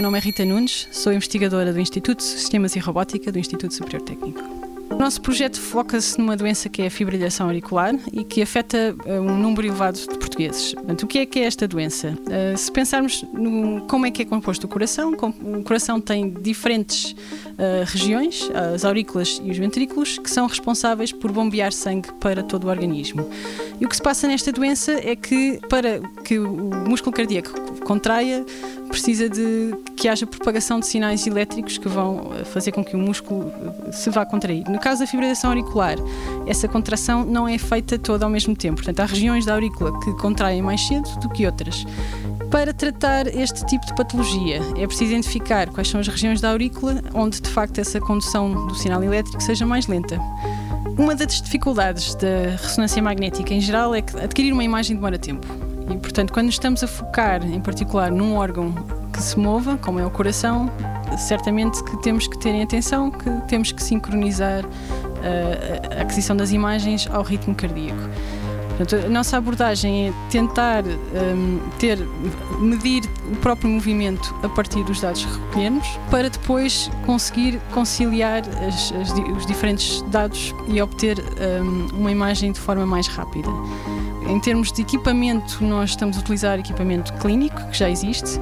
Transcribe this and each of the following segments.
nome é Rita Nunes, sou investigadora do Instituto de Sistemas e Robótica do Instituto Superior Técnico. O nosso projeto foca-se numa doença que é a fibrilhação auricular e que afeta uh, um número elevado de portugueses. Portanto, o que é que é esta doença? Uh, se pensarmos no como é que é composto o coração, o coração tem diferentes uh, regiões, as aurículas e os ventrículos, que são responsáveis por bombear sangue para todo o organismo. E o que se passa nesta doença é que para que o músculo cardíaco contraia, precisa de que haja propagação de sinais elétricos que vão eh, fazer com que o músculo eh, se vá contrair. No caso da fibrilação auricular, essa contração não é feita toda ao mesmo tempo. Portanto, há regiões da aurícula que contraem mais cedo do que outras. Para tratar este tipo de patologia, é preciso identificar quais são as regiões da aurícula onde de facto essa condução do sinal elétrico seja mais lenta. Uma das dificuldades da ressonância magnética em geral é que adquirir uma imagem demora tempo. E, portanto, quando estamos a focar, em particular, num órgão se mova, como é o coração, certamente que temos que ter em atenção que temos que sincronizar uh, a aquisição das imagens ao ritmo cardíaco. Portanto, a nossa abordagem é tentar um, ter, medir o próprio movimento a partir dos dados que recolhemos, para depois conseguir conciliar as, as, os diferentes dados e obter um, uma imagem de forma mais rápida. Em termos de equipamento, nós estamos a utilizar equipamento clínico, que já existe.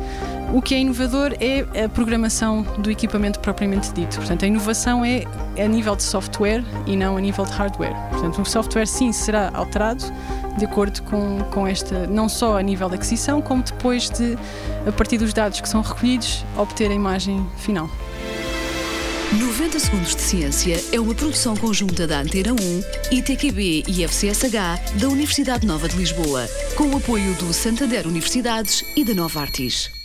O que é inovador é a programação do equipamento propriamente dito. Portanto, a inovação é a nível de software e não a nível de hardware. Portanto, o software sim será alterado de acordo com, com esta, não só a nível de aquisição, como depois de, a partir dos dados que são recolhidos, obter a imagem final. 90 Segundos de Ciência é uma produção conjunta da Antena 1, ITQB e FCSH da Universidade Nova de Lisboa, com o apoio do Santander Universidades e da Nova Artis.